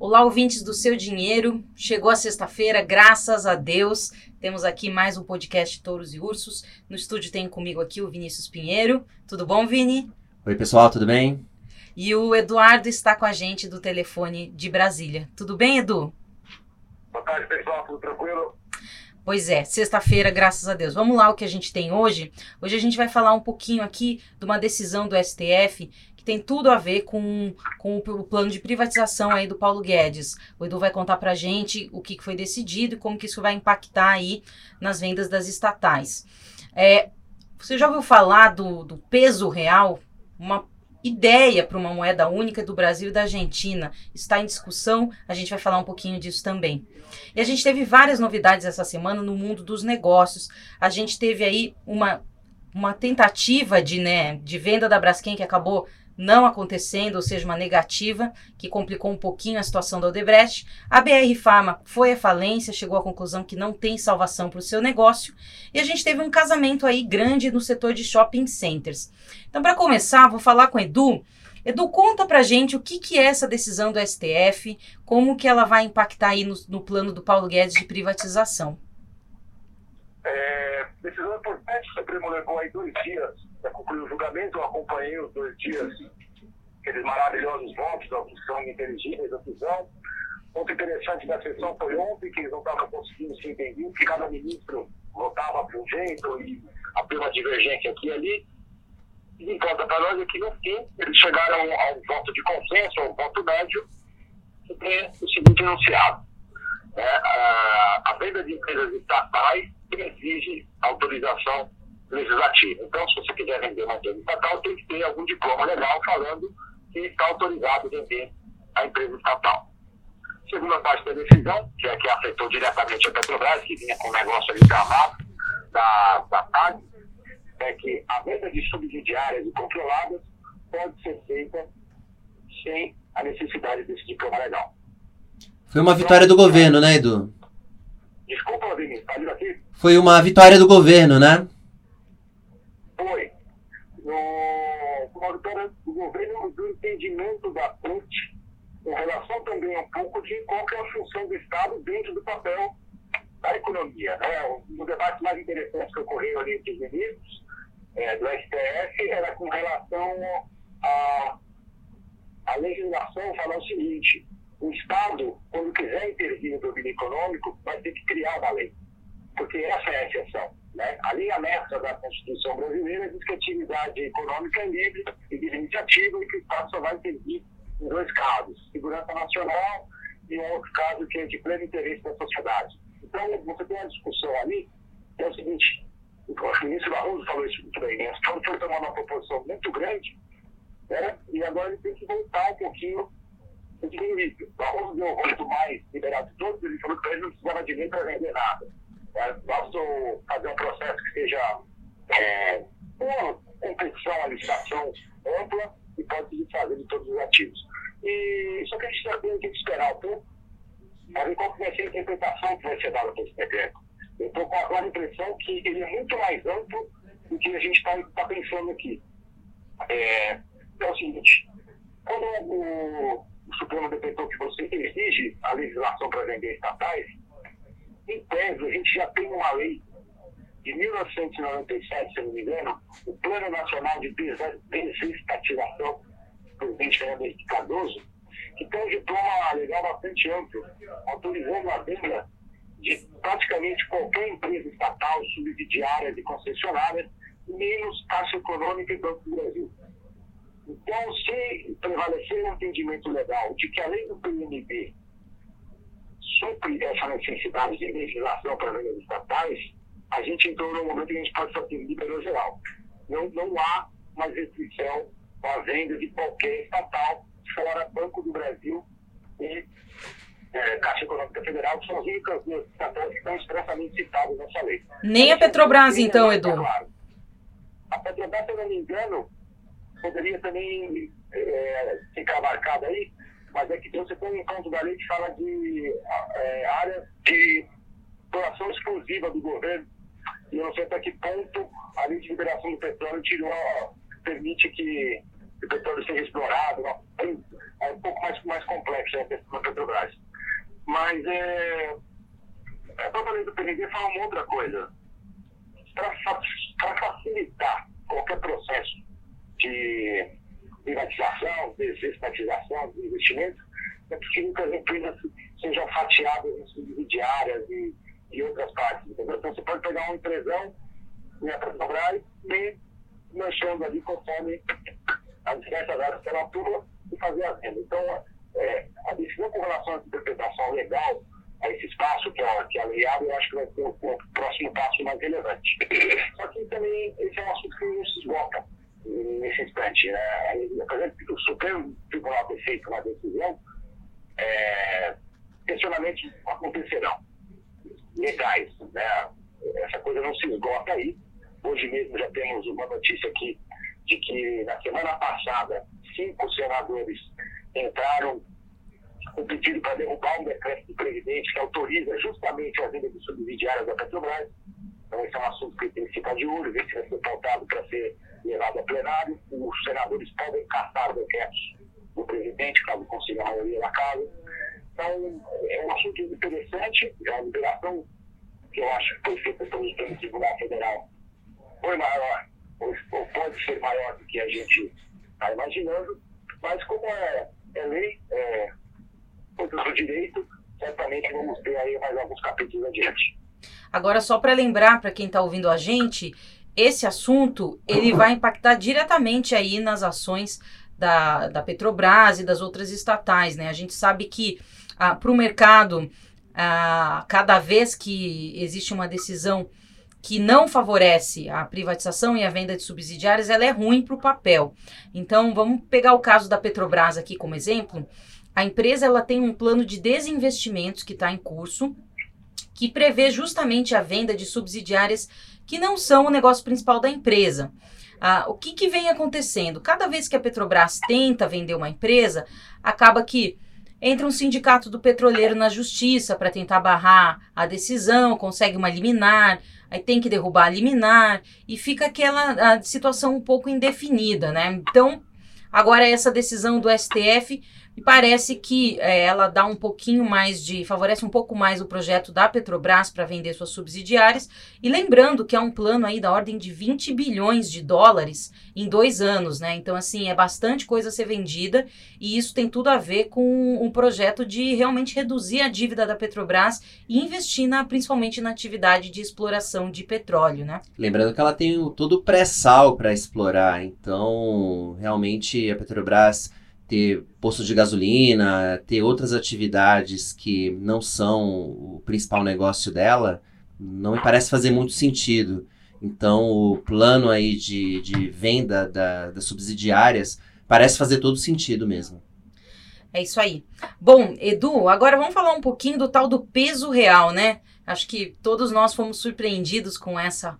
Olá, ouvintes do Seu Dinheiro. Chegou a sexta-feira, graças a Deus. Temos aqui mais um podcast Touros e Ursos. No estúdio tem comigo aqui o Vinícius Pinheiro. Tudo bom, Vini? Oi, pessoal, tudo bem? E o Eduardo está com a gente do telefone de Brasília. Tudo bem, Edu? Boa tarde, pessoal. Tudo tranquilo? Pois é, sexta-feira, graças a Deus. Vamos lá o que a gente tem hoje. Hoje a gente vai falar um pouquinho aqui de uma decisão do STF tem tudo a ver com, com o plano de privatização aí do Paulo Guedes. O Edu vai contar pra gente o que foi decidido e como que isso vai impactar aí nas vendas das estatais. É, você já ouviu falar do, do peso real? Uma ideia para uma moeda única do Brasil e da Argentina está em discussão. A gente vai falar um pouquinho disso também. E a gente teve várias novidades essa semana no mundo dos negócios. A gente teve aí uma, uma tentativa de, né, de venda da Braskem que acabou não acontecendo, ou seja, uma negativa, que complicou um pouquinho a situação da Odebrecht. A BR Pharma foi à falência, chegou à conclusão que não tem salvação para o seu negócio. E a gente teve um casamento aí grande no setor de shopping centers. Então, para começar, vou falar com o Edu. Edu, conta pra gente o que, que é essa decisão do STF, como que ela vai impactar aí no, no plano do Paulo Guedes de privatização. É, decisão importante, o Supremo levou aí dois dias para concluir o julgamento, eu acompanhei os dois dias, aqueles maravilhosos votos da opção inteligíveis da prisão. Ponto interessante da sessão foi ontem, que eles não estavam conseguindo se entender, que cada ministro votava para um jeito e havia uma divergência aqui e ali. E importa para nós é que, no fim, eles chegaram a um voto de consenso, a um voto médio, que tem o seguinte enunciado. É, a, a venda de empresas estatais exige autorização legislativo. Então, se você quiser vender uma empresa estatal, tem que ter algum diploma legal falando que está autorizado a vender a empresa estatal. Segunda parte da decisão, que é que afetou diretamente a Petrobras, que vinha com o negócio ali travado da, da TAG, é que a venda de subsidiárias e controladas pode ser feita sem a necessidade desse diploma legal. Foi uma vitória do governo, né, Edu? Desculpa, Vinícius, está aqui? Foi uma vitória do governo, né? foi no, uma vitória do governo do entendimento da ponte com relação também um pouco de qual é a função do Estado dentro do papel da economia. Né? Um debate mais interessante que ocorreu ali entre os ministros é, do STF era com relação à a, a legislação falar o seguinte, o Estado, quando quiser intervir no domínio econômico, vai ter que criar uma lei, porque essa é a exceção. Né? A linha mestra da Constituição brasileira diz que a atividade econômica é livre e de iniciativa e que o Estado só vai intervir em dois casos: segurança nacional e um outro caso que é de pleno interesse da sociedade. Então, você tem uma discussão ali que é o seguinte: o ministro Barroso falou isso muito bem, né? o Estado foi tomando uma proporção muito grande né? e agora ele tem que voltar um pouquinho do limite. O Barroso deu muito mais liberado de todos, ele falou que ele não precisava de lei para vender nada. Basta fazer um processo que seja é, uma competição, uma licitação ampla e pode se fazer de todos os ativos. E só que a gente tem que esperar um pouco para ver qual vai ser a interpretação que vai ser dada para esse decreto. Eu estou com a impressão que ele é muito mais amplo do que a gente está tá pensando aqui. É, é o seguinte, quando o, o Supremo decretou que você exige a legislação para vender estatais, em tese, a gente já tem uma lei de 1997, se não me engano, o Plano Nacional de Desestatização, presidente Fernando Henrique Cardoso, que tem um diploma legal bastante amplo, autorizando a venda de praticamente qualquer empresa estatal, subsidiária e concessionária, menos Caixa Econômica e Banco do Brasil. Então, prevalecer um entendimento legal de que, além do PNB, supre essa necessidade de legislação para vendas estatais, a gente entrou num momento que a gente pode fazer liberou geral. Não, não há mais restrição à venda de qualquer estatal, fora Banco do Brasil e é, Caixa Econômica Federal, que são as únicas duas estatais que estão expressamente citadas nessa lei. Nem a Petrobras, então, Edu. Claro. A Petrobras, se eu não me engano, poderia também é, ficar marcada aí, mas é que você tem um encontro da lei que fala de é, áreas de doação exclusiva do governo. E eu não sei até que ponto a lei de liberação do petróleo tirou, permite que o petróleo seja explorado. Não. é um pouco mais, mais complexa a questão da Petrobras. Mas é, a própria lei do PND fala uma outra coisa. Para facilitar qualquer processo de privatização, desestatização, de investimento, é preciso que as empresas sejam fatiadas em subsidiárias e, e outras partes. Entendeu? Então você pode pegar uma empresão a Petrobras e manchando ali conforme as diversas áreas que ela atua e fazer a venda. Então, é, a decisão com relação à interpretação legal a esse espaço que a, que a lei abre, eu acho que vai ser o, o próximo passo mais relevante. take só para lembrar para quem está ouvindo a gente, esse assunto ele vai impactar diretamente aí nas ações da, da Petrobras e das outras estatais, né? A gente sabe que ah, para o mercado, ah, cada vez que existe uma decisão que não favorece a privatização e a venda de subsidiárias, ela é ruim para o papel. Então, vamos pegar o caso da Petrobras aqui como exemplo. A empresa ela tem um plano de desinvestimentos que está em curso, que prevê justamente a venda de subsidiárias que não são o negócio principal da empresa. Ah, o que, que vem acontecendo? Cada vez que a Petrobras tenta vender uma empresa, acaba que entra um sindicato do petroleiro na justiça para tentar barrar a decisão, consegue uma liminar, aí tem que derrubar a liminar e fica aquela situação um pouco indefinida, né? Então, agora essa decisão do STF me parece que é, ela dá um pouquinho mais de. favorece um pouco mais o projeto da Petrobras para vender suas subsidiárias. E lembrando que é um plano aí da ordem de 20 bilhões de dólares em dois anos, né? Então, assim, é bastante coisa a ser vendida e isso tem tudo a ver com um projeto de realmente reduzir a dívida da Petrobras e investir na, principalmente na atividade de exploração de petróleo, né? Lembrando que ela tem todo o pré-sal para explorar, então realmente a Petrobras ter postos de gasolina, ter outras atividades que não são o principal negócio dela, não me parece fazer muito sentido. Então, o plano aí de, de venda da, das subsidiárias parece fazer todo sentido mesmo. É isso aí. Bom, Edu, agora vamos falar um pouquinho do tal do peso real, né? Acho que todos nós fomos surpreendidos com essa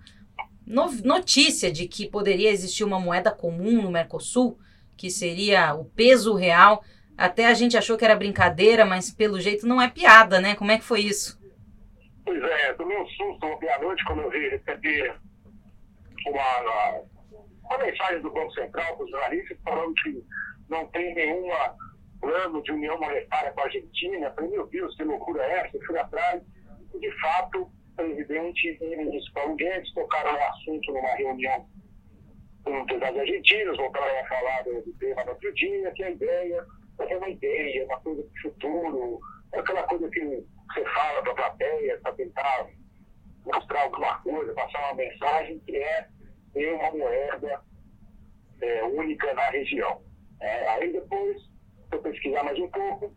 notícia de que poderia existir uma moeda comum no Mercosul que seria o peso real. Até a gente achou que era brincadeira, mas pelo jeito não é piada, né? Como é que foi isso? Pois é, tomei um susto ontem à noite quando eu vi receber uma, uma mensagem do Banco Central para os jornalistas falando que não tem nenhuma plano de união monetária com a Argentina. Falei, meu Deus, que loucura é essa? Eu fui atrás e, de fato, o presidente e o ministro Paulo Guedes tocaram o assunto numa reunião com empresários argentinos, voltaram a falar do tema no outro dia, que a ideia é uma ideia, uma coisa para o futuro, aquela coisa que você fala para a plateia, para tentar mostrar alguma coisa, passar uma mensagem que é ter uma moeda é, única na região. É, aí depois, eu pesquisar mais um pouco,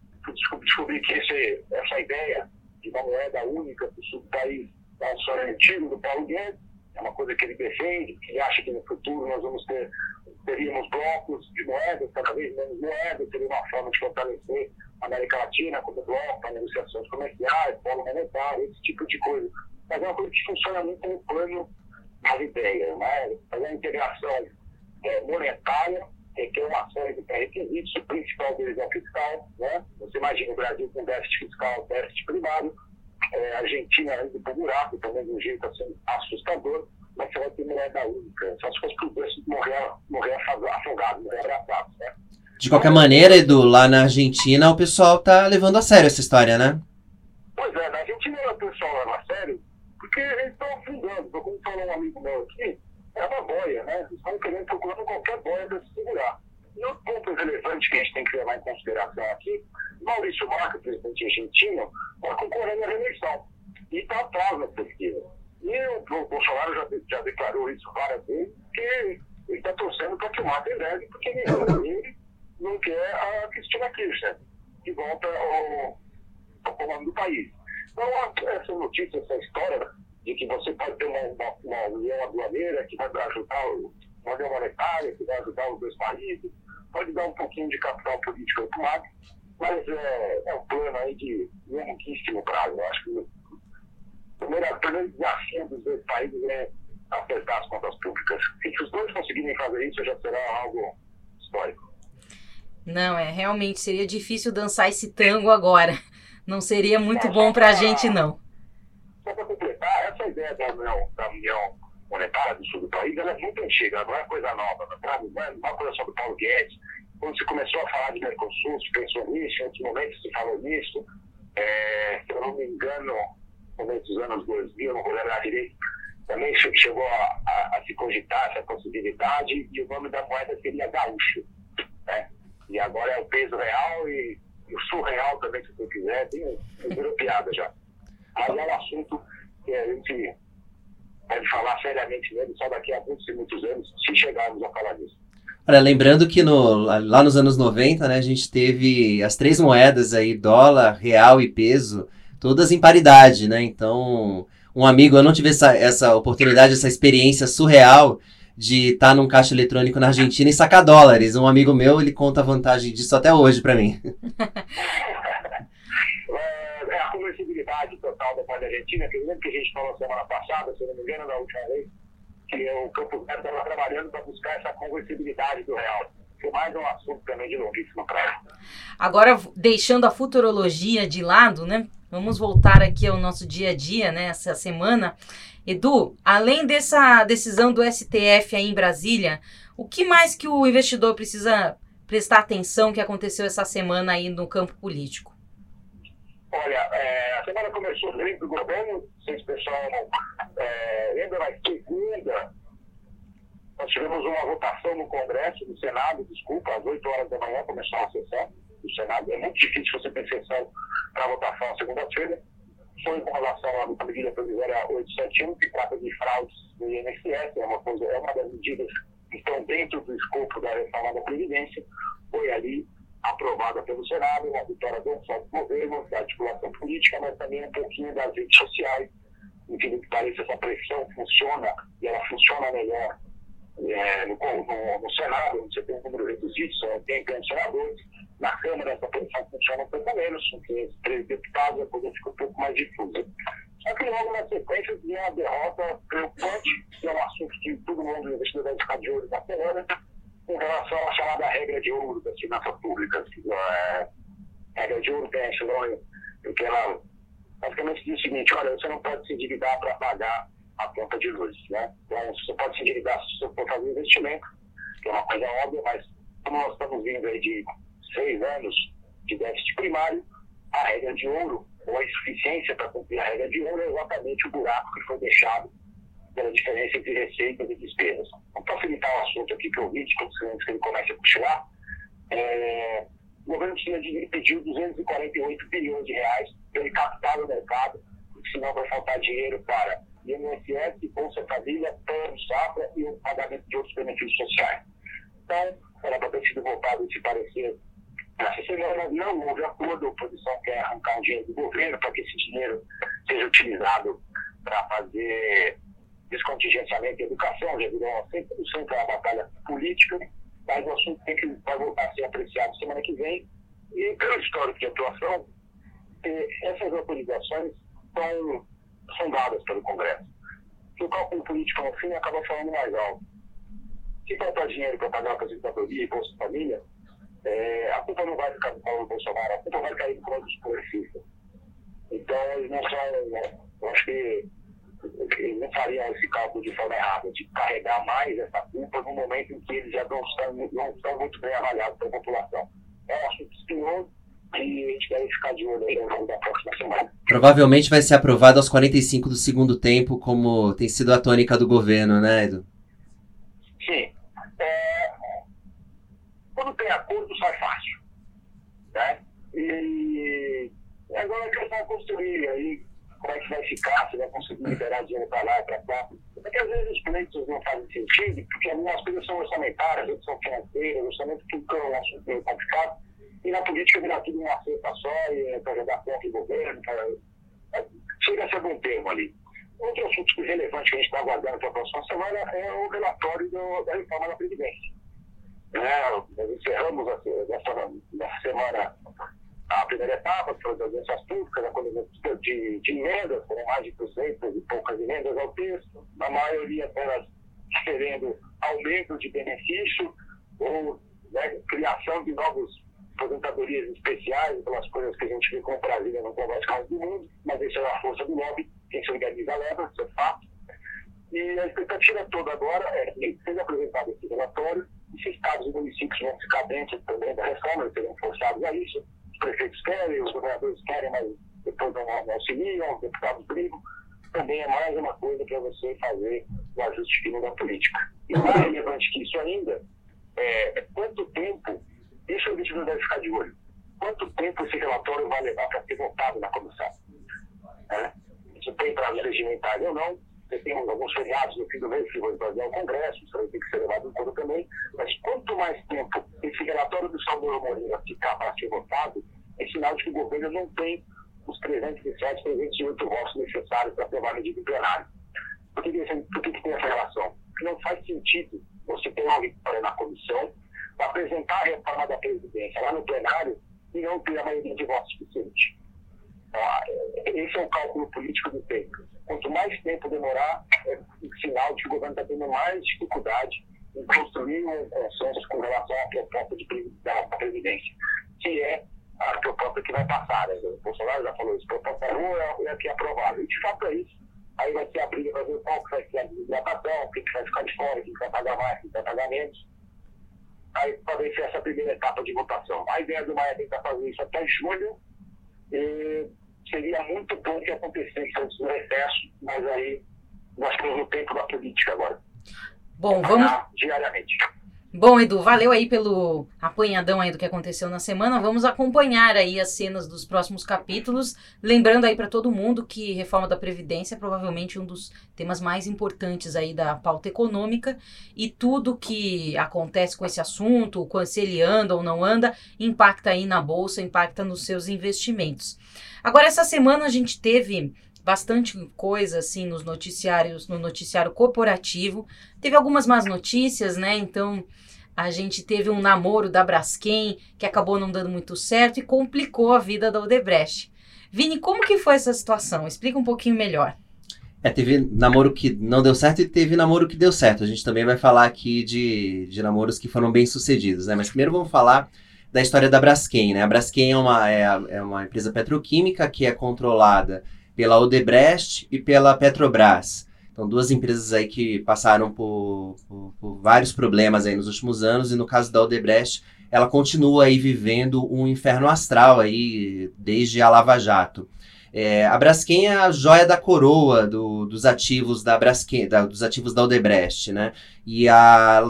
descobri que esse, essa ideia de uma moeda única para o sul do país é do Paulo Guedes, é uma coisa que ele defende, que ele acha que no futuro nós vamos ter teríamos blocos de moedas, cada vez menos moedas, seria uma forma de fortalecer a América Latina como bloco para negociações comerciais, polo monetário, esse tipo de coisa. Mas é uma coisa que funciona muito como plano das ideias, né? fazer a integração é, monetária requer uma série de pré-requisitos, o principal deles é o fiscal, né? Você imagina o Brasil com déficit fiscal, déficit primário, é, a Argentina indo para o buraco, também de um jeito assim, assustador, mas você vai ter moeda única. Só se fosse para o preço morrer, morrer afogado, morrer abraçado. Né? De qualquer maneira, Edu, lá na Argentina o pessoal tá levando a sério essa história, né? Pois é, na Argentina o pessoal leva a sério porque eles estão afundando. Como falou um amigo meu aqui, é uma boia, né? Eles estão querendo procurando qualquer boia para se segurar. E outro ponto relevante que a gente tem que levar em consideração aqui, Maurício Marca, presidente argentino, está concorrendo à reeleição. E está atrás na pesquisa. E o, o Bolsonaro já, já declarou isso várias vezes, que ele está torcendo para que o Marta entregue, porque ele, ele não quer a Cristina Kirchner, que volta ao, ao comando do país. Então, essa notícia, essa história de que você pode ter uma, uma, uma união aduaneira que vai ajudar, uma união monetária que vai ajudar os dois países, pode dar um pouquinho de capital político para o Marta, mas é, é um plano aí de longuíssimo prazo. Eu acho que o primeiro, primeiro desafio dos dois países é apertar as contas públicas. Se os dois conseguirem fazer isso, já será algo histórico. Não, é realmente seria difícil dançar esse tango agora. Não seria muito bom para a gente, não. Só para completar, essa ideia da União, da União Monetária do Sul do país ela é muito antiga, não é coisa nova, não é uma coisa do Paulo Guedes. Quando se começou a falar de Mercosul, se pensou nisso, em outros momentos se falou nisso. É, se eu não me engano, no começo dos anos 2000, não vou lembrar direito, também chegou a, a, a se cogitar essa possibilidade e o nome da moeda seria gaúcho. Né? E agora é o peso real e, o surreal também, se você quiser, tem piada já. Mas é um assunto que a gente deve falar seriamente nele só daqui a muitos e muitos anos, se chegarmos a falar disso. Olha, lembrando que no, lá nos anos 90, né, a gente teve as três moedas aí, dólar, real e peso, todas em paridade, né? Então, um amigo, eu não tive essa, essa oportunidade, essa experiência surreal de estar tá num caixa eletrônico na Argentina e sacar dólares. Um amigo meu, ele conta a vantagem disso até hoje para mim. é total da da Argentina, que lembro que a gente falou semana passada, se não me engano, na última vez, que o Campo Verde estava trabalhando para buscar essa conversibilidade do real. Foi mais um assunto também de longuíssima prazo. Agora, deixando a futurologia de lado, né? Vamos voltar aqui ao nosso dia a dia, né? Essa semana. Edu, além dessa decisão do STF aí em Brasília, o que mais que o investidor precisa prestar atenção que aconteceu essa semana aí no campo político? Olha, é, a semana começou dentro do governo, não sei se o pessoal é, lembra, mas segunda nós tivemos uma votação no Congresso, no Senado, desculpa, às 8 horas da manhã começou a sessão do Senado. É muito difícil você ter sessão para votação segunda-feira foi com relação à medida provisória 871, que trata de fraudes do INSS, é uma, coisa, é uma das medidas que estão dentro do escopo da reforma da Previdência, foi ali aprovada pelo Senado, uma vitória não só do governo, da articulação política, mas também um pouquinho das redes sociais. Enfim, que parece essa pressão funciona e ela funciona melhor é, no, no, no, Senado, você tem um número reduzido, só tem apenas senadores. Na Câmara, essa posição funciona um pouco menos, porque três deputados, a coisa fica um pouco mais difusa. Só que logo na sequência vem uma derrota preocupante, que é um assunto que todo mundo investidor vai ficar de olho na semana, com relação à chamada regra de ouro das finanças públicas. É, regra de ouro tem esse nome, porque ela basicamente diz o seguinte, olha, você não pode se endividar para pagar a conta de luz. Né? Então, você pode se endividar se você for fazer investimento, que é uma coisa óbvia, mas como nós estamos vindo aí de seis anos de déficit primário, a regra de ouro, ou a insuficiência para cumprir a regra de ouro, é exatamente o buraco que foi deixado pela diferença entre receitas e despesas. Vamos facilitar o assunto aqui para o vídeo, antes que ele comece a puxar. É, o governo de, pediu 248 bilhões de reais para ele captar o mercado, porque senão vai faltar dinheiro para INSS, Bolsa Família, plano safra e o pagamento de outros benefícios sociais. Então, era para ter sido votado esse parecer essa semana. Não houve acordo, a oposição quer arrancar um dinheiro do governo para que esse dinheiro seja utilizado para fazer descontingenciamento em educação, já virou 100% uma batalha política, mas o assunto tem que, vai voltar a ser apreciado semana que vem. E pelo histórico de atuação, eh, essas autorizações são são dadas pelo Congresso. Se o cálculo político no fim acaba falando mais alto. Se faltar dinheiro para pagar a aposentadoria e Bolsa Família, é, a culpa não vai ficar do Paulo Bolsonaro, a culpa vai cair no colo dos progressistas. Então, eles não são. Eu acho que eles não fariam esse cálculo de forma errada, de carregar mais essa culpa no momento em que eles já não estão, não estão muito bem avaliados pela população. É um assunto espinhoso que a gente deve ficar de olho aí ao longo da próxima semana. Provavelmente vai ser aprovado aos 45 do segundo tempo, como tem sido a tônica do governo, né, Edu? Sim. É, quando tem acordo, sai fácil. Né? E agora questão é construir aí como é que vai ficar, se vai conseguir liberar dinheiro para lá para cá. Porque às vezes os pleitos não fazem sentido, porque algumas coisas são orçamentárias, outras são financeiras, orçamento é um assunto meio complicado. E na política vira tudo uma cesta só, e é para jogar contra o governo, pra, é, chega a ser bom termo ali. Outro assunto relevante que a gente está aguardando para a próxima semana é o relatório do, da reforma da Previdência. É, nós encerramos essa, nessa semana a primeira etapa, que foi das audiências públicas, a coluna de, de emendas, foram mais de 200 e poucas emendas ao texto, a maioria delas querendo aumento de benefício ou né, criação de novos aposentadorias especiais, pelas coisas que a gente vê com o Brasil no mais caso do mundo, mas isso é a força do lobby, quem se organiza leva, isso é fato. E a expectativa toda agora é que seja apresentado esse relatório e se estados e municípios vão ficar dentro também da reforma, eles serão forçados a isso, prefeitos querem, os governadores querem, mas depois não, não auxiliam, os deputados brigam. Também é mais uma coisa para você fazer o ajuste fino da política. E mais relevante que isso ainda é quanto tempo, isso gente não deve ficar de olho, quanto tempo esse relatório vai levar para ser votado na comissão. É? Isso tem prazo regimentário ou não, você tem alguns feriados no fim do mês que vão fazer ao Congresso, isso vai ter que ser levado em conta também, mas quanto mais tempo esse relatório do Salvador Moreira ficar para ser votado, é sinal de que o governo não tem os 307, 308 votos necessários para aprovar a medida plenário. Por que, por que, que tem essa relação? Porque não faz sentido você ter uma vitória na comissão, apresentar a reforma da Presidência lá no plenário e não ter a maioria de votos suficiente. Então, esse é o cálculo político do tempo quanto mais tempo demorar, é sinal de que o governo está tendo mais dificuldade em construir um consenso com relação à proposta de, da Previdência, que é a proposta que vai passar. Né? O Bolsonaro já falou isso, proposta boa é a que é aprovada. E de fato é isso. Aí vai ser a briga para ver qual que vai ser a desidratação, quem que vai ficar de fora, quem vai pagar mais, quem vai pagar menos. Aí para ver se essa primeira etapa de votação. A ideia do Maia é tentar fazer isso até julho. E seria muito bom que acontecesse antes do recesso, mas aí nós temos o tempo da política agora. Bom, vamos. Diariamente. Bom, Edu, valeu aí pelo apanhadão aí do que aconteceu na semana. Vamos acompanhar aí as cenas dos próximos capítulos. Lembrando aí para todo mundo que reforma da Previdência é provavelmente um dos temas mais importantes aí da pauta econômica e tudo que acontece com esse assunto, se ele anda ou não anda, impacta aí na bolsa, impacta nos seus investimentos. Agora, essa semana a gente teve bastante coisa assim nos noticiários, no noticiário corporativo. Teve algumas más notícias, né? Então a gente teve um namoro da Braskem que acabou não dando muito certo e complicou a vida da Odebrecht. Vini, como que foi essa situação? Explica um pouquinho melhor. É, teve namoro que não deu certo e teve namoro que deu certo. A gente também vai falar aqui de, de namoros que foram bem sucedidos, né? Mas primeiro vamos falar da história da Braskem, né? A Braskem é uma, é, é uma empresa petroquímica que é controlada pela Odebrecht e pela Petrobras. Então, duas empresas aí que passaram por, por, por, vários problemas aí nos últimos anos, e no caso da Odebrecht, ela continua aí vivendo um inferno astral aí desde a Lava Jato. É, a Braskem é a joia da coroa do, dos ativos da Braskem, da, dos ativos da Odebrecht, né? E a,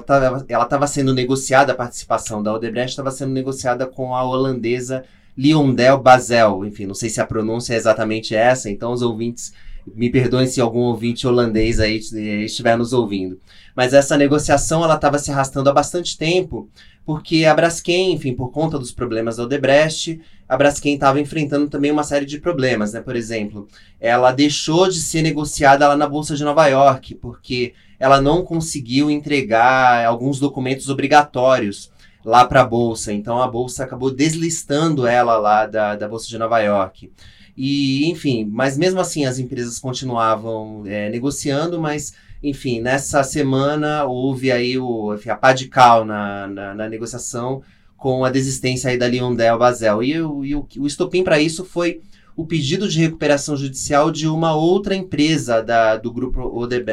ela estava sendo negociada, a participação da Odebrecht estava sendo negociada com a holandesa Liondel Basel. Enfim, não sei se a pronúncia é exatamente essa, então os ouvintes me perdoem se algum ouvinte holandês aí estiver nos ouvindo. Mas essa negociação ela estava se arrastando há bastante tempo, porque a Braskem, enfim, por conta dos problemas da Odebrecht, a Braskem estava enfrentando também uma série de problemas, né? Por exemplo, ela deixou de ser negociada lá na Bolsa de Nova York, porque ela não conseguiu entregar alguns documentos obrigatórios lá para a bolsa. Então a bolsa acabou deslistando ela lá da, da bolsa de Nova York. E enfim, mas mesmo assim as empresas continuavam é, negociando, mas enfim, nessa semana houve aí o, enfim, a pá de cal na, na, na negociação com a desistência aí da Liondel Basel. E, o, e o, o estopim para isso foi o pedido de recuperação judicial de uma outra empresa da, do grupo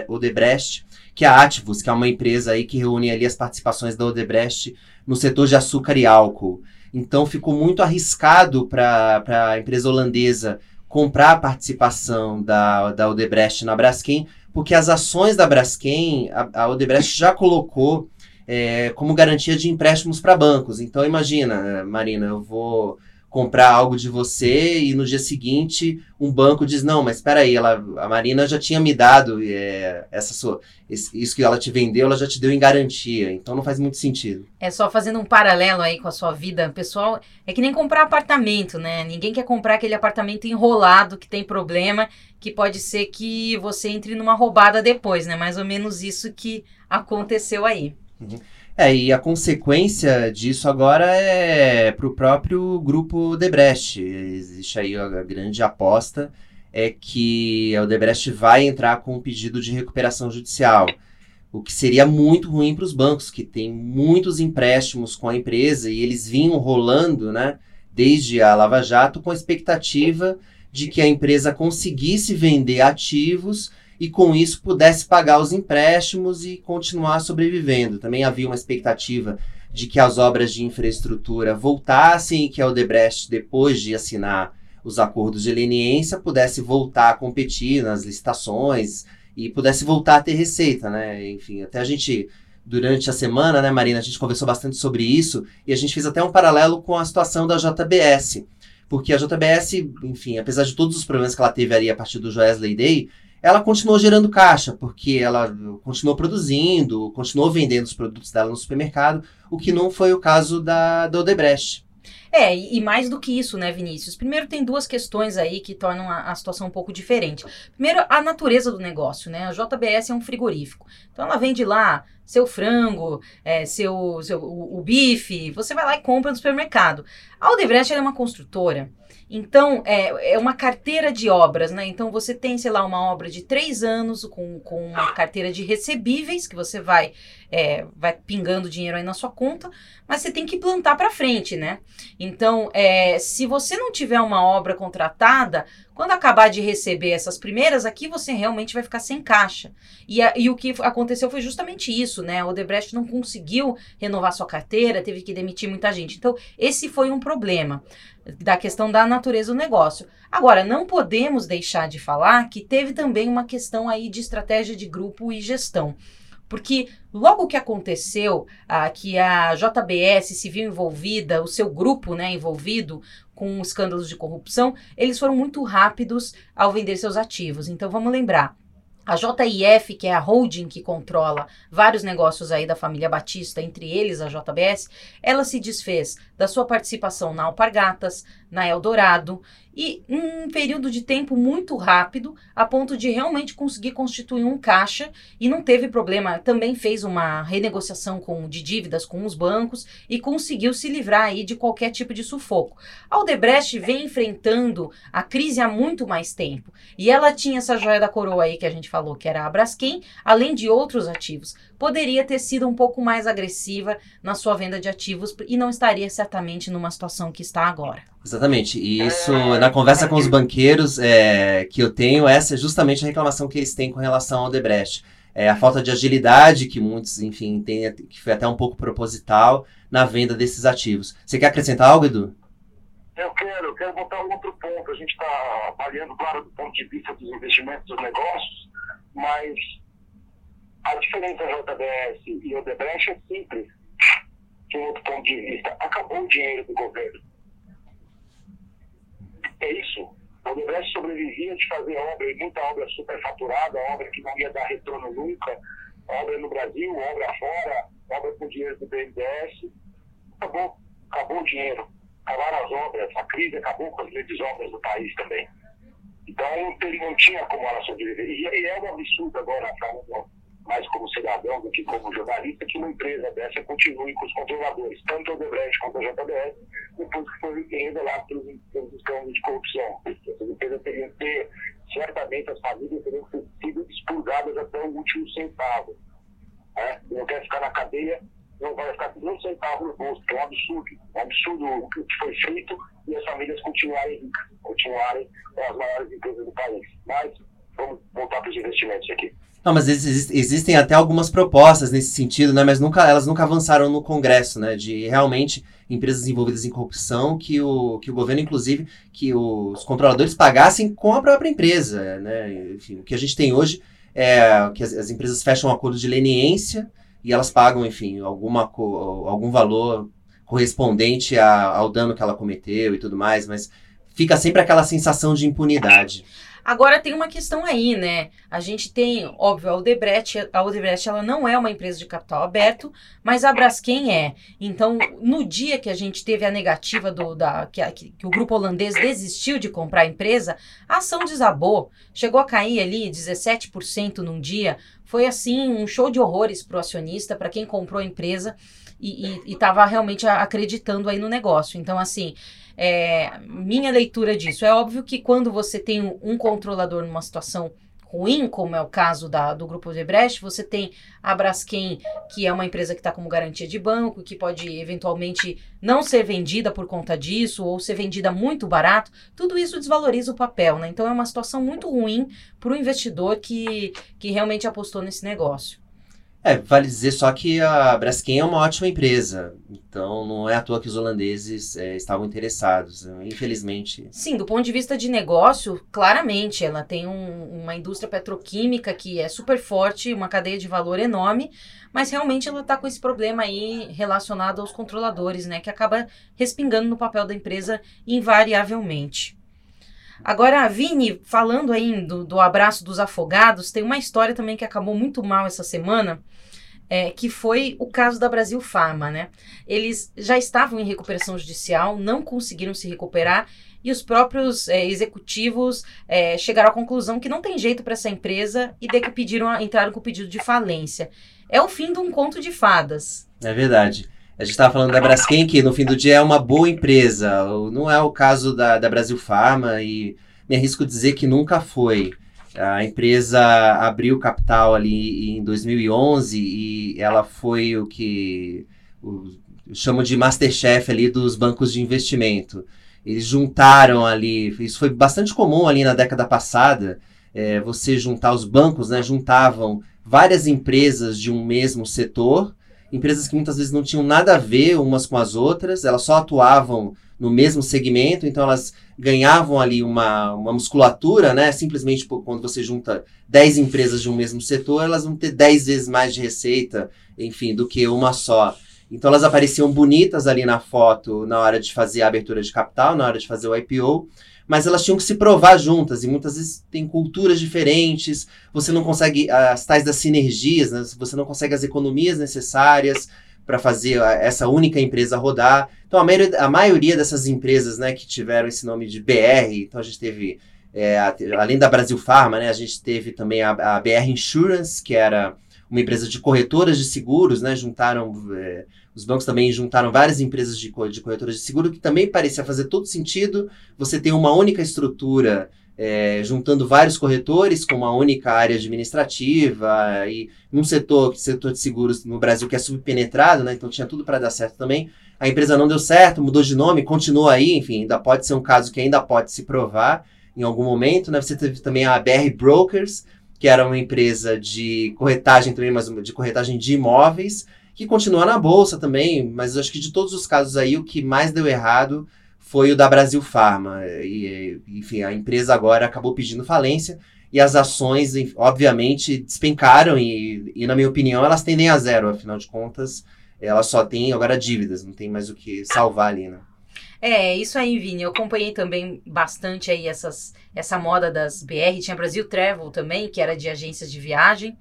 Odebrecht, que é a Ativus, que é uma empresa aí que reúne ali as participações da Odebrecht no setor de açúcar e álcool. Então ficou muito arriscado para a empresa holandesa comprar a participação da, da Odebrecht na Braskem, porque as ações da Braskem, a, a Odebrecht já colocou é, como garantia de empréstimos para bancos. Então imagina, Marina, eu vou comprar algo de você e no dia seguinte um banco diz não, mas espera aí, ela, a Marina já tinha me dado é, essa sua, isso que ela te vendeu, ela já te deu em garantia, então não faz muito sentido. É só fazendo um paralelo aí com a sua vida pessoal, é que nem comprar apartamento, né? Ninguém quer comprar aquele apartamento enrolado que tem problema, que pode ser que você entre numa roubada depois, né? Mais ou menos isso que aconteceu aí. Uhum. É, e a consequência disso agora é para o próprio grupo Debrecht. Existe aí a grande aposta é que o Debrecht vai entrar com um pedido de recuperação judicial, o que seria muito ruim para os bancos, que têm muitos empréstimos com a empresa e eles vinham rolando, né, desde a Lava Jato, com a expectativa de que a empresa conseguisse vender ativos e com isso pudesse pagar os empréstimos e continuar sobrevivendo. Também havia uma expectativa de que as obras de infraestrutura voltassem e que a Odebrecht, depois de assinar os acordos de leniência, pudesse voltar a competir nas licitações e pudesse voltar a ter receita, né? Enfim, até a gente durante a semana, né, Marina, a gente conversou bastante sobre isso e a gente fez até um paralelo com a situação da JBS, porque a JBS, enfim, apesar de todos os problemas que ela teve ali a partir do Joesley Day, ela continuou gerando caixa, porque ela continuou produzindo, continuou vendendo os produtos dela no supermercado, o que não foi o caso da, da Odebrecht. É, e, mais do que isso, né, Vinícius? Primeiro, tem duas questões aí que tornam a, a, situação um pouco diferente. Primeiro, a natureza do negócio, né? A JBS é um frigorífico. Então, ela vende lá seu frango, é, seu, seu o, o, bife, você vai lá e compra no supermercado. A Odebrecht é uma construtora. Então, é, é uma carteira de obras, né? Então, você tem, sei lá, uma obra de três anos com, com uma carteira de recebíveis, que você vai, é, vai pingando dinheiro aí na sua conta, mas você tem que plantar para frente, né? Então, é, se você não tiver uma obra contratada, quando acabar de receber essas primeiras aqui, você realmente vai ficar sem caixa. E, a, e o que aconteceu foi justamente isso, né? O Odebrecht não conseguiu renovar sua carteira, teve que demitir muita gente. Então, esse foi um problema da questão da natureza do negócio. Agora, não podemos deixar de falar que teve também uma questão aí de estratégia de grupo e gestão. Porque logo que aconteceu ah, que a JBS se viu envolvida, o seu grupo né, envolvido com escândalos de corrupção, eles foram muito rápidos ao vender seus ativos. Então vamos lembrar, a JIF, que é a holding que controla vários negócios aí da família Batista, entre eles a JBS, ela se desfez da sua participação na Alpargatas, na Eldorado, e um período de tempo muito rápido, a ponto de realmente conseguir constituir um caixa e não teve problema. Também fez uma renegociação com, de dívidas com os bancos e conseguiu se livrar aí de qualquer tipo de sufoco. A Odebrecht vem enfrentando a crise há muito mais tempo e ela tinha essa joia da coroa aí que a gente falou, que era a Braskem, além de outros ativos. Poderia ter sido um pouco mais agressiva na sua venda de ativos e não estaria certamente numa situação que está agora. Exatamente. E isso, na conversa com os banqueiros é, que eu tenho, essa é justamente a reclamação que eles têm com relação ao Debrecht. É a falta de agilidade que muitos, enfim, têm, que foi até um pouco proposital na venda desses ativos. Você quer acrescentar algo, Edu? Eu quero, eu quero botar um outro ponto. A gente está avaliando, claro, do ponto de vista dos investimentos dos negócios, mas a diferença JBS e o Debrecht é simples. De um outro ponto de vista, acabou o dinheiro do governo é isso. O Odebrecht sobrevivia de fazer obra, e muita obra superfaturada, obra que não ia dar retorno nunca, obra no Brasil, obra fora, obra com dinheiro do BNDES. Acabou, acabou o dinheiro, acabaram as obras, a crise acabou com as grandes obras do país também. Então, ele não tinha como ela sobreviver. E, é um absurdo agora, falando mais como cidadão do que como jornalista, que uma empresa dessa continue com os controladores, tanto a Odebrecht quanto a JBS, depois que foi revelado pelos, pelos escândalos de corrupção. Essa empresa teria que ter, certamente, as famílias teriam que ter sido expurgadas até o último centavo. Né? Não quer ficar na cadeia, não vai ficar com um centavo no bolso, que é um absurdo. Um absurdo o que foi feito e as famílias continuarem ricas, continuarem com as maiores empresas do país. Mas vamos voltar para os investimentos aqui. Não, mas existem até algumas propostas nesse sentido, né? Mas nunca, elas nunca avançaram no Congresso, né? De realmente empresas envolvidas em corrupção que o, que o governo, inclusive, que os controladores pagassem com a própria empresa, né? Enfim, o que a gente tem hoje é que as, as empresas fecham um acordo de leniência e elas pagam, enfim, alguma, algum valor correspondente a, ao dano que ela cometeu e tudo mais, mas fica sempre aquela sensação de impunidade. Agora tem uma questão aí, né? A gente tem, óbvio, a Odebrecht, a Odebrecht ela não é uma empresa de capital aberto, mas a Braskem é. Então, no dia que a gente teve a negativa do da que, que, que o grupo holandês desistiu de comprar a empresa, a ação desabou, chegou a cair ali 17% num dia. Foi assim um show de horrores para o acionista, para quem comprou a empresa e estava realmente acreditando aí no negócio. Então, assim, é, minha leitura disso. É óbvio que quando você tem um controlador numa situação ruim, como é o caso da, do grupo Odebrecht, você tem a Braskem, que é uma empresa que está como garantia de banco, que pode eventualmente não ser vendida por conta disso, ou ser vendida muito barato, tudo isso desvaloriza o papel, né? Então é uma situação muito ruim para o investidor que, que realmente apostou nesse negócio. É, vale dizer só que a Braskem é uma ótima empresa, então não é à toa que os holandeses é, estavam interessados, né? infelizmente. Sim, do ponto de vista de negócio, claramente, ela tem um, uma indústria petroquímica que é super forte, uma cadeia de valor enorme, mas realmente ela está com esse problema aí relacionado aos controladores, né, que acaba respingando no papel da empresa invariavelmente. Agora, Vini, falando aí do, do abraço dos afogados, tem uma história também que acabou muito mal essa semana, é, que foi o caso da Brasil Pharma, né? Eles já estavam em recuperação judicial, não conseguiram se recuperar e os próprios é, executivos é, chegaram à conclusão que não tem jeito para essa empresa e daí que pediram, entraram com o pedido de falência. É o fim de um conto de fadas. É verdade. A gente estava falando da Braskem, que no fim do dia é uma boa empresa. Não é o caso da, da Brasil Pharma e me arrisco dizer que nunca foi. A empresa abriu capital ali em 2011 e ela foi o que o, chamo de masterchef ali dos bancos de investimento. Eles juntaram ali, isso foi bastante comum ali na década passada, é, você juntar os bancos, né, juntavam várias empresas de um mesmo setor empresas que muitas vezes não tinham nada a ver umas com as outras, elas só atuavam no mesmo segmento, então elas ganhavam ali uma, uma musculatura, né? Simplesmente por, quando você junta 10 empresas de um mesmo setor, elas vão ter 10 vezes mais de receita, enfim, do que uma só. Então elas apareciam bonitas ali na foto na hora de fazer a abertura de capital, na hora de fazer o IPO, mas elas tinham que se provar juntas, e muitas vezes tem culturas diferentes, você não consegue as tais das sinergias, né? você não consegue as economias necessárias para fazer essa única empresa rodar. Então, a maioria, a maioria dessas empresas né, que tiveram esse nome de BR, então a gente teve, é, a, além da Brasil Pharma, né, a gente teve também a, a BR Insurance, que era uma empresa de corretoras de seguros, né? Juntaram, é, os bancos também juntaram várias empresas de, de corretoras de seguro, que também parecia fazer todo sentido. Você tem uma única estrutura é, juntando vários corretores com uma única área administrativa e num setor, setor de seguros no Brasil que é subpenetrado, né? Então tinha tudo para dar certo também. A empresa não deu certo, mudou de nome, continua aí, enfim, ainda pode ser um caso que ainda pode se provar em algum momento, né? Você teve também a BR Brokers, que era uma empresa de corretagem também, mas de corretagem de imóveis, que continua na bolsa também, mas acho que de todos os casos aí, o que mais deu errado foi o da Brasil Pharma. E, enfim, a empresa agora acabou pedindo falência e as ações, obviamente, despencaram e, e, na minha opinião, elas tendem a zero, afinal de contas, elas só têm agora dívidas, não tem mais o que salvar ali, né? É, isso aí, Vini. Eu acompanhei também bastante aí essas, essa moda das BR. Tinha Brasil Travel também, que era de agências de viagem.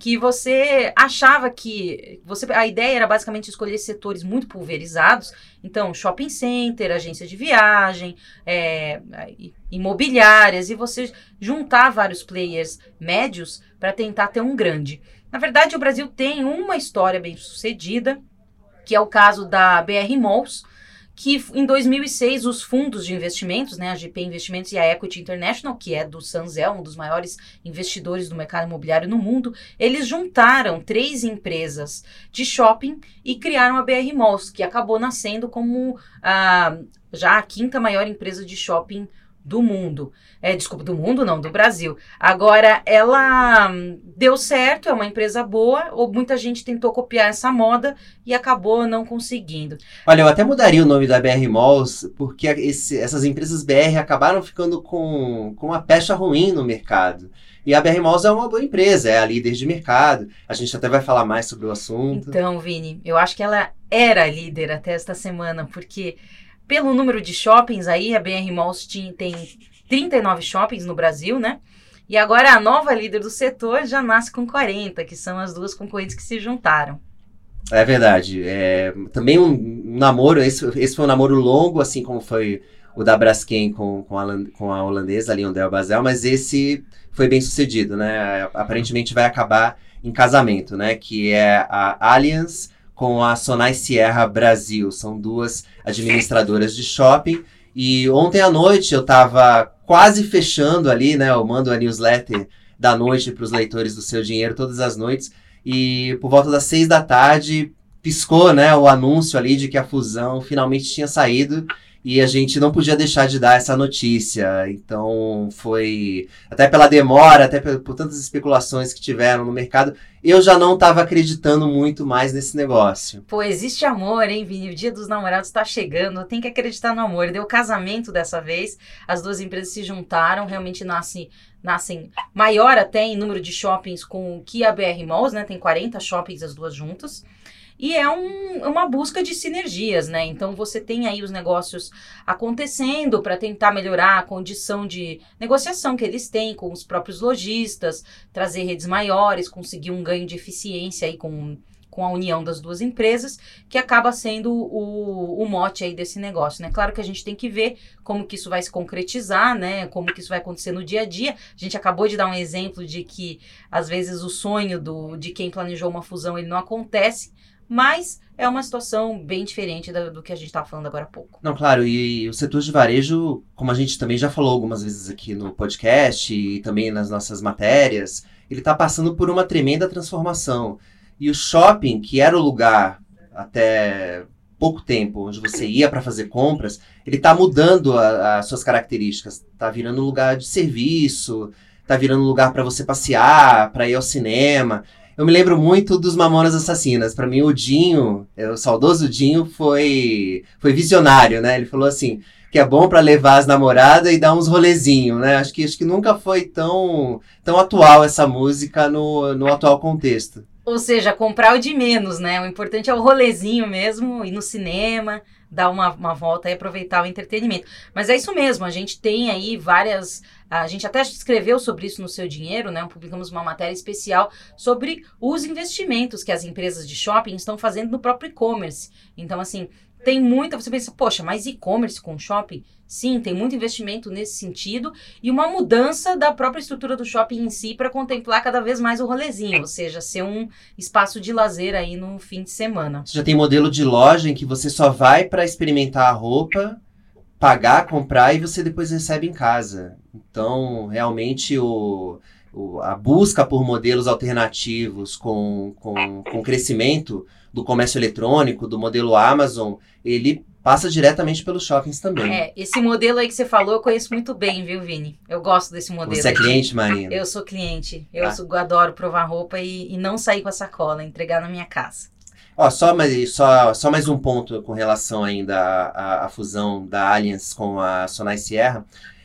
Que você achava que. você A ideia era basicamente escolher setores muito pulverizados. Então, shopping center, agência de viagem, é, imobiliárias, e você juntar vários players médios para tentar ter um grande. Na verdade, o Brasil tem uma história bem sucedida, que é o caso da BR Malls que em 2006 os fundos de investimentos, né, a GP Investimentos e a Equity International, que é do Sanzel, um dos maiores investidores do mercado imobiliário no mundo, eles juntaram três empresas de shopping e criaram a BR Malls, que acabou nascendo como a, já a quinta maior empresa de shopping do mundo. É, desculpa, do mundo não, do Brasil. Agora, ela hum, deu certo, é uma empresa boa, ou muita gente tentou copiar essa moda e acabou não conseguindo. Olha, eu até mudaria o nome da BR Malls, porque esse, essas empresas BR acabaram ficando com, com uma pecha ruim no mercado. E a BR Malls é uma boa empresa, é a líder de mercado. A gente até vai falar mais sobre o assunto. Então, Vini, eu acho que ela era líder até esta semana, porque pelo número de shoppings aí, a BR Malls tem 39 shoppings no Brasil, né? E agora a nova líder do setor já nasce com 40, que são as duas concorrentes que se juntaram. É verdade. É, também um namoro, esse, esse foi um namoro longo, assim como foi o da Braskem com, com, a, com a holandesa, ali Lionel Basel, mas esse foi bem sucedido, né? Aparentemente vai acabar em casamento, né? Que é a Allianz com a Sonai Sierra Brasil. São duas administradoras de shopping. E ontem à noite eu estava quase fechando ali, né? Eu mando a newsletter da noite para os leitores do Seu Dinheiro todas as noites. E por volta das seis da tarde piscou, né? O anúncio ali de que a fusão finalmente tinha saído e a gente não podia deixar de dar essa notícia. Então foi até pela demora, até por, tantas especulações que tiveram no mercado, eu já não estava acreditando muito mais nesse negócio. Pô, existe amor, hein, Vini? O Dia dos Namorados está chegando, tem que acreditar no amor. Deu casamento dessa vez, as duas empresas se juntaram, realmente nasce nascem maior até em número de shoppings com o que a BR Malls, né? Tem 40 shoppings as duas juntas. E é um, uma busca de sinergias, né? Então você tem aí os negócios acontecendo para tentar melhorar a condição de negociação que eles têm com os próprios lojistas, trazer redes maiores, conseguir um ganho de eficiência aí com com a união das duas empresas, que acaba sendo o, o mote aí desse negócio, né? Claro que a gente tem que ver como que isso vai se concretizar, né? Como que isso vai acontecer no dia a dia. A gente acabou de dar um exemplo de que, às vezes, o sonho do, de quem planejou uma fusão, ele não acontece, mas é uma situação bem diferente do, do que a gente estava falando agora há pouco. Não, claro, e, e o setor de varejo, como a gente também já falou algumas vezes aqui no podcast e também nas nossas matérias, ele está passando por uma tremenda transformação. E o shopping, que era o lugar até pouco tempo, onde você ia para fazer compras, ele está mudando as suas características. Está virando um lugar de serviço, está virando um lugar para você passear, para ir ao cinema. Eu me lembro muito dos Mamonas Assassinas. Para mim, o Dinho, é, o saudoso Dinho, foi, foi visionário, né? Ele falou assim que é bom para levar as namoradas e dar uns rolezinhos, né? Acho que, acho que nunca foi tão, tão atual essa música no, no atual contexto. Ou seja, comprar o de menos, né? O importante é o rolezinho mesmo, ir no cinema, dar uma, uma volta e aproveitar o entretenimento. Mas é isso mesmo, a gente tem aí várias. A gente até escreveu sobre isso no Seu Dinheiro, né? Publicamos uma matéria especial sobre os investimentos que as empresas de shopping estão fazendo no próprio e-commerce. Então, assim, tem muita. Você pensa, poxa, mas e-commerce com shopping? Sim, tem muito investimento nesse sentido e uma mudança da própria estrutura do shopping em si para contemplar cada vez mais o rolezinho, ou seja, ser um espaço de lazer aí no fim de semana. Já tem modelo de loja em que você só vai para experimentar a roupa, pagar, comprar e você depois recebe em casa. Então, realmente o a busca por modelos alternativos com, com, com crescimento do comércio eletrônico, do modelo Amazon, ele passa diretamente pelos shoppings também. É, esse modelo aí que você falou, eu conheço muito bem, viu, Vini? Eu gosto desse modelo. Você é cliente, Marina? Eu sou cliente. Eu ah. sou, adoro provar roupa e, e não sair com a sacola, entregar na minha casa. Ó, só mais, só, só mais um ponto com relação ainda à, à, à fusão da Allianz com a Sonai Sierra,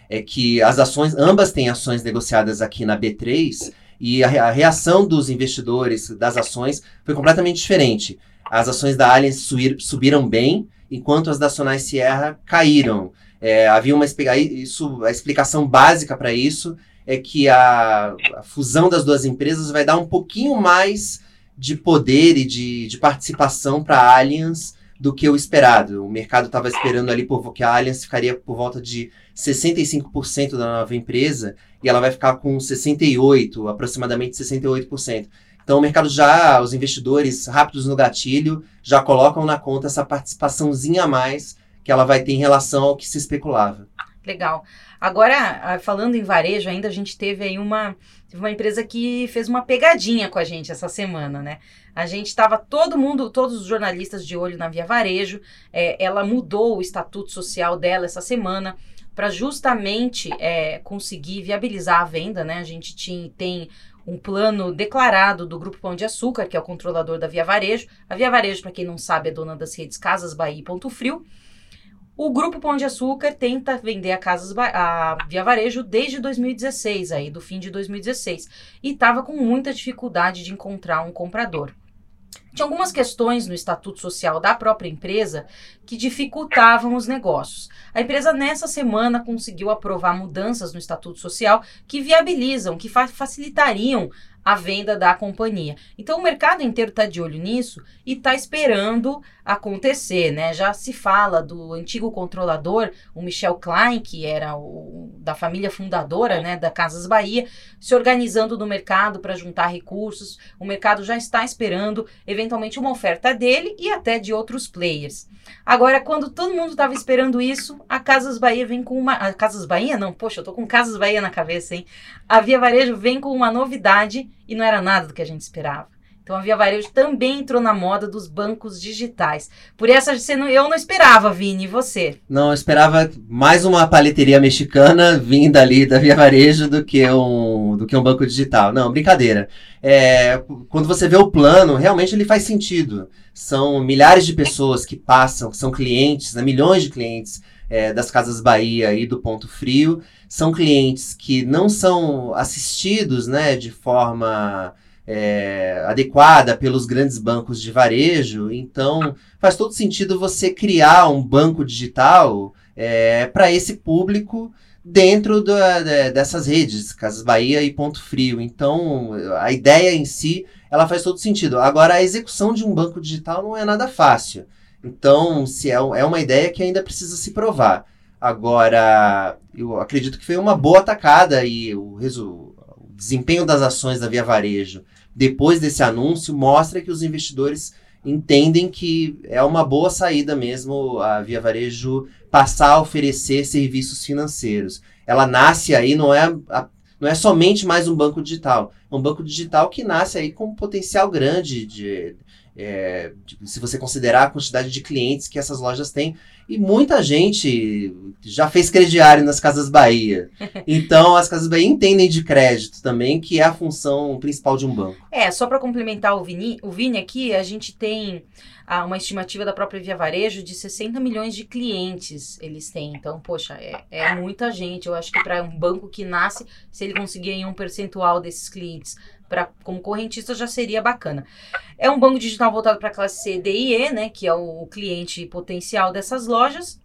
é que as ações, ambas têm ações negociadas aqui na B3, e a, a reação dos investidores das ações foi completamente diferente. As ações da Allianz subir, subiram bem, enquanto as da Sonai Sierra caíram. É, havia uma isso, a explicação básica para isso é que a, a, fusão das duas empresas vai dar um pouquinho mais de poder e de, de participação para a Allianz do que o esperado. O mercado estava esperando ali por, que a Allianz ficaria por volta de 65% da nova empresa e ela vai ficar com 68%, aproximadamente 68%. Então o mercado já, os investidores rápidos no gatilho, já colocam na conta essa participaçãozinha a mais que ela vai ter em relação ao que se especulava. Legal. Agora, falando em varejo, ainda a gente teve aí uma, teve uma empresa que fez uma pegadinha com a gente essa semana, né? A gente estava todo mundo, todos os jornalistas de olho na Via Varejo. É, ela mudou o estatuto social dela essa semana para justamente é, conseguir viabilizar a venda, né? A gente tinha, tem um plano declarado do Grupo Pão de Açúcar, que é o controlador da Via Varejo. A Via Varejo, para quem não sabe, é dona das redes Casas Bahia e Ponto Frio. O Grupo Pão de Açúcar tenta vender a Casas a Via Varejo desde 2016, aí do fim de 2016, e estava com muita dificuldade de encontrar um comprador. Tinha algumas questões no estatuto social da própria empresa que dificultavam os negócios. A empresa nessa semana conseguiu aprovar mudanças no estatuto social que viabilizam, que fa facilitariam a venda da companhia. Então o mercado inteiro está de olho nisso e está esperando acontecer, né? Já se fala do antigo controlador, o Michel Klein, que era o da família fundadora, né, da Casas Bahia, se organizando no mercado para juntar recursos. O mercado já está esperando eventualmente uma oferta dele e até de outros players. Agora, quando todo mundo estava esperando isso, a Casas Bahia vem com uma. A Casas Bahia? Não, poxa, eu tô com Casas Bahia na cabeça, hein? A Via Varejo vem com uma novidade e não era nada do que a gente esperava. Então a Via Varejo também entrou na moda dos bancos digitais. Por essa eu não esperava, Vini, e você? Não, eu esperava mais uma paleteria mexicana vinda ali da Via Varejo do que um, do que um banco digital. Não, brincadeira. É, quando você vê o plano, realmente ele faz sentido. São milhares de pessoas que passam, que são clientes, né, milhões de clientes é, das Casas Bahia e do Ponto Frio. São clientes que não são assistidos né, de forma é, adequada pelos grandes bancos de varejo. Então, faz todo sentido você criar um banco digital é, para esse público dentro da, dessas redes, Casas Bahia e Ponto Frio. Então, a ideia em si, ela faz todo sentido. Agora, a execução de um banco digital não é nada fácil. Então, se é, é uma ideia que ainda precisa se provar. Agora, eu acredito que foi uma boa atacada e o, o desempenho das ações da Via Varejo depois desse anúncio mostra que os investidores entendem que é uma boa saída mesmo a Via Varejo passar a oferecer serviços financeiros. Ela nasce aí, não é, não é somente mais um banco digital, é um banco digital que nasce aí com um potencial grande de, é, se você considerar a quantidade de clientes que essas lojas têm. E muita gente já fez crediário nas Casas Bahia. Então, as Casas Bahia entendem de crédito também, que é a função principal de um banco. É, só para complementar o Vini, o Vini aqui, a gente tem ah, uma estimativa da própria Via Varejo de 60 milhões de clientes eles têm. Então, poxa, é, é muita gente. Eu acho que para um banco que nasce, se ele conseguir um percentual desses clientes para como correntista já seria bacana. É um banco digital voltado para a classe C, D e E, né, que é o cliente potencial dessas lojas.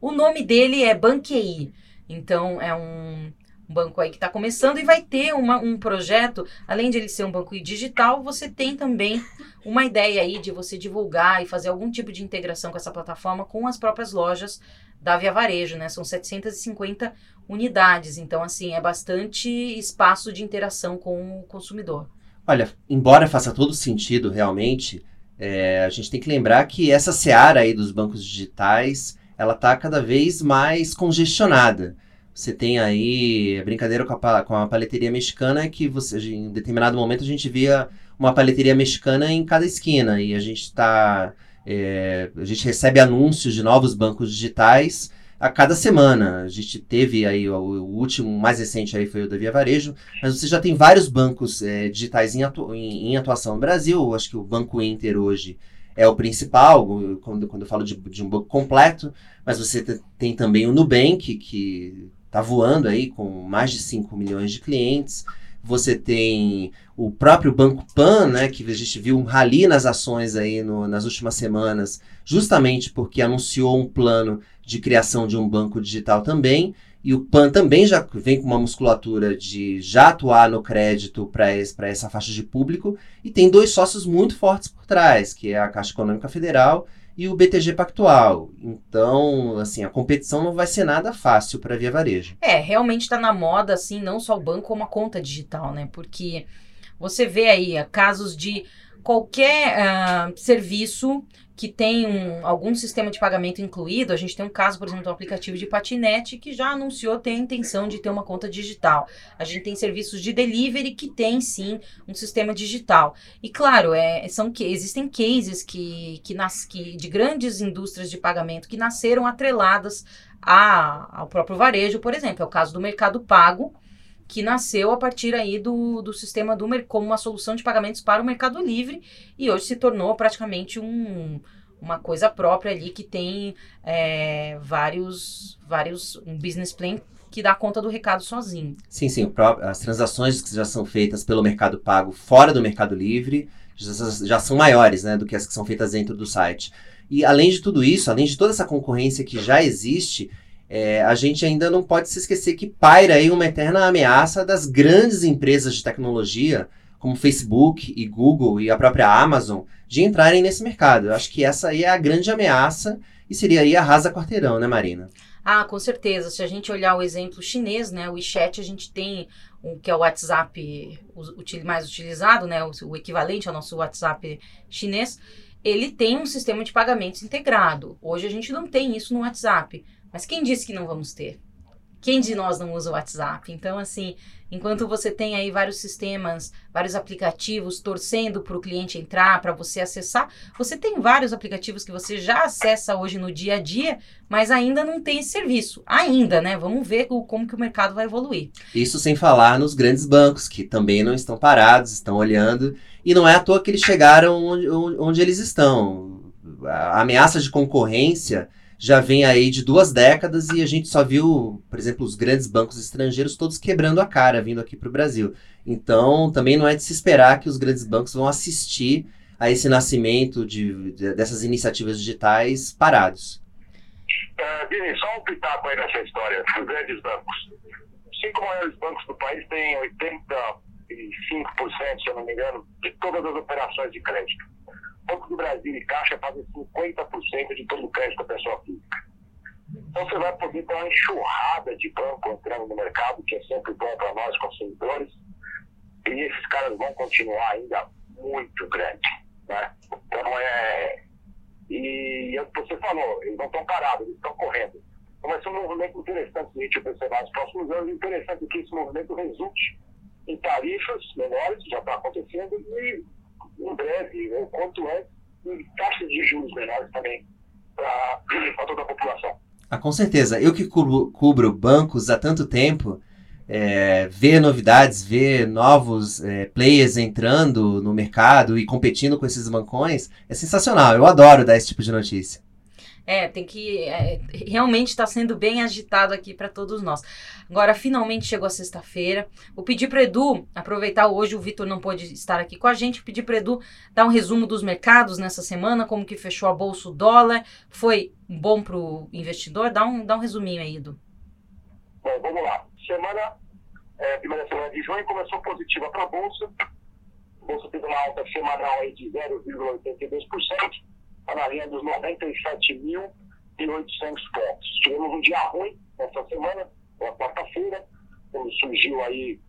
O nome dele é Banquei. Então é um, banco aí que está começando e vai ter uma, um projeto, além de ele ser um banco digital, você tem também uma ideia aí de você divulgar e fazer algum tipo de integração com essa plataforma com as próprias lojas da Via Varejo, né? São 750 unidades, então assim, é bastante espaço de interação com o consumidor. Olha, embora faça todo sentido realmente, é, a gente tem que lembrar que essa seara aí dos bancos digitais, ela está cada vez mais congestionada. Você tem aí a brincadeira com a, com a paleteria mexicana que você, em determinado momento a gente via uma paleteria mexicana em cada esquina e a gente está é, a gente recebe anúncios de novos bancos digitais a cada semana. A gente teve aí o, o último, mais recente aí foi o da Via Varejo, mas você já tem vários bancos é, digitais em, atu em, em, atuação no Brasil. Acho que o Banco Inter hoje é o principal, quando, quando eu falo de, de um banco completo, mas você tem também o Nubank, que está voando aí com mais de 5 milhões de clientes. Você tem o próprio Banco Pan, né, que a gente viu um rally nas ações aí no, nas últimas semanas, justamente porque anunciou um plano de criação de um banco digital também. E o PAN também já vem com uma musculatura de já atuar no crédito para essa faixa de público e tem dois sócios muito fortes por trás, que é a Caixa Econômica Federal e o BTG Pactual. Então, assim, a competição não vai ser nada fácil para a Via Varejo. É, realmente está na moda, assim, não só o banco, como a conta digital, né? Porque você vê aí casos de qualquer uh, serviço que tem um, algum sistema de pagamento incluído, a gente tem um caso, por exemplo, do aplicativo de patinete que já anunciou ter a intenção de ter uma conta digital. A gente tem serviços de delivery que tem sim um sistema digital. E claro, é, são que existem cases que, que, nas, que de grandes indústrias de pagamento que nasceram atreladas a, ao próprio varejo, por exemplo, é o caso do Mercado Pago, que nasceu a partir aí do, do sistema do como uma solução de pagamentos para o Mercado Livre e hoje se tornou praticamente um, uma coisa própria ali que tem é, vários, vários um business plan que dá conta do recado sozinho. Sim, sim. As transações que já são feitas pelo Mercado Pago fora do Mercado Livre já, já são maiores né, do que as que são feitas dentro do site. E além de tudo isso, além de toda essa concorrência que já existe, é, a gente ainda não pode se esquecer que paira aí uma eterna ameaça das grandes empresas de tecnologia, como Facebook e Google e a própria Amazon, de entrarem nesse mercado. Eu acho que essa aí é a grande ameaça e seria aí a rasa quarteirão, né, Marina? Ah, com certeza. Se a gente olhar o exemplo chinês, né, o WeChat, a gente tem o que é o WhatsApp mais utilizado, né, o, equivalente ao nosso WhatsApp chinês. Ele tem um sistema de pagamentos integrado. Hoje a gente não tem isso no WhatsApp. Mas quem disse que não vamos ter? Quem de nós não usa o WhatsApp? Então, assim, enquanto você tem aí vários sistemas, vários aplicativos torcendo para o cliente entrar, para você acessar, você tem vários aplicativos que você já acessa hoje no dia a dia, mas ainda não tem esse serviço. Ainda, né? Vamos ver como que o mercado vai evoluir. Isso sem falar nos grandes bancos, que também não estão parados, estão olhando. E não é à toa que eles chegaram onde, onde eles estão. A ameaça de concorrência já vem aí de duas décadas e a gente só viu, por exemplo, os grandes bancos estrangeiros todos quebrando a cara vindo aqui para o Brasil. Então, também não é de se esperar que os grandes bancos vão assistir a esse nascimento de, de dessas iniciativas digitais parados. Uh, Vini, só um pitaco aí nessa história dos grandes bancos. Os cinco maiores bancos do país têm 85%, se eu não me engano, de todas as operações de crédito. Banco do Brasil e Caixa fazem 50% de todo o crédito da pessoa física. Então você vai poder ter uma enxurrada de banco entrando no mercado, que é sempre bom para nós consumidores, e esses caras vão continuar ainda muito grandes. Né? Então é. E é o que você falou, eles não estão parados, eles estão correndo. Então vai ser um movimento interessante a gente observar nos próximos anos. Interessante que esse movimento resulte em tarifas menores, já está acontecendo, e em breve, ou quanto é, taxas de juros menores também para toda a população. Ah, com certeza. Eu que cubro, cubro bancos há tanto tempo, é, ver novidades, ver novos é, players entrando no mercado e competindo com esses bancões é sensacional. Eu adoro dar esse tipo de notícia. É, tem que. É, realmente está sendo bem agitado aqui para todos nós. Agora, finalmente chegou a sexta-feira. Vou pedir para Edu aproveitar hoje, o Vitor não pôde estar aqui com a gente, pedir para Edu dar um resumo dos mercados nessa semana, como que fechou a bolsa o dólar. Foi bom para o investidor? Dá um, dá um resuminho aí, Edu. Bom, vamos lá. Semana, é, primeira semana de junho começou positiva para a bolsa. A bolsa teve uma alta semanal aí de 0,82% está na linha dos 97.800 pontos. Tivemos um dia ruim essa semana, na quarta-feira, quando surgiu aí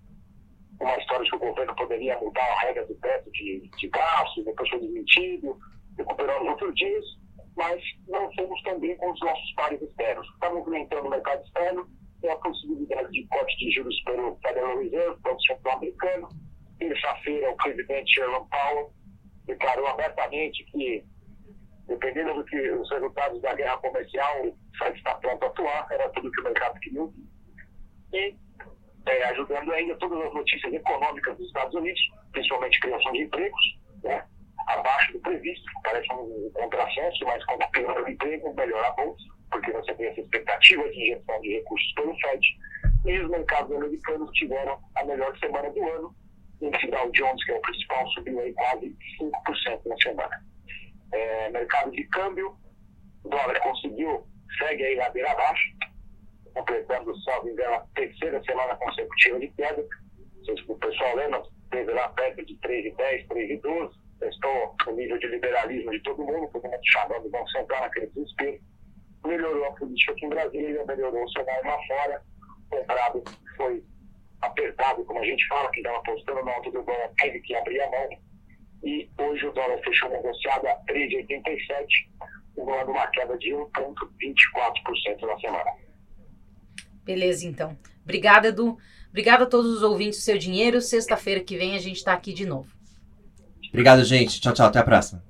uma história de que o governo poderia mudar a regra do teto de, de gasto, depois foi desmentido, recuperamos outros dias, mas não fomos tão bem com os nossos pares externos. Está movimentando o mercado externo, tem a possibilidade de corte de juros pelo Federal Reserve, Banco Central Americano. Terça-feira, o presidente Jerome Powell declarou abertamente que dependendo do que os resultados da guerra comercial, o Fed está pronto a atuar, era tudo que o mercado queria. E é, ajudando ainda todas as notícias econômicas dos Estados Unidos, principalmente criação de empregos, né, abaixo do previsto, parece um contrassenso, mas quando piora o emprego, melhora a bolsa, porque você tem essa expectativa de injeção de recursos pelo Fed, e os mercados americanos tiveram a melhor semana do ano, o Dow Jones, que é o principal, subiu aí quase 5% na semana é, mercado de câmbio, o dólar conseguiu, segue aí ladeira abaixo, completando, salvo engano, a terceira semana consecutiva de queda. O pessoal lembra, teve lá perto de 3,10, 3,12, testou o nível de liberalismo de todo mundo, todo mundo chamando o Banco Central naquele desespero. Melhorou a política aqui em Brasília, melhorou o cenário lá fora, o comprado foi apertado, como a gente fala, que estava apostando no alto do dólar, teve que abrir a mão e hoje o dólar fechou negociado a 3,87, acumulando uma queda de 1,24% na semana. Beleza, então. Obrigada, Edu. Obrigada a todos os ouvintes do Seu Dinheiro. Sexta-feira que vem a gente está aqui de novo. Obrigado, gente. Tchau, tchau. Até a próxima.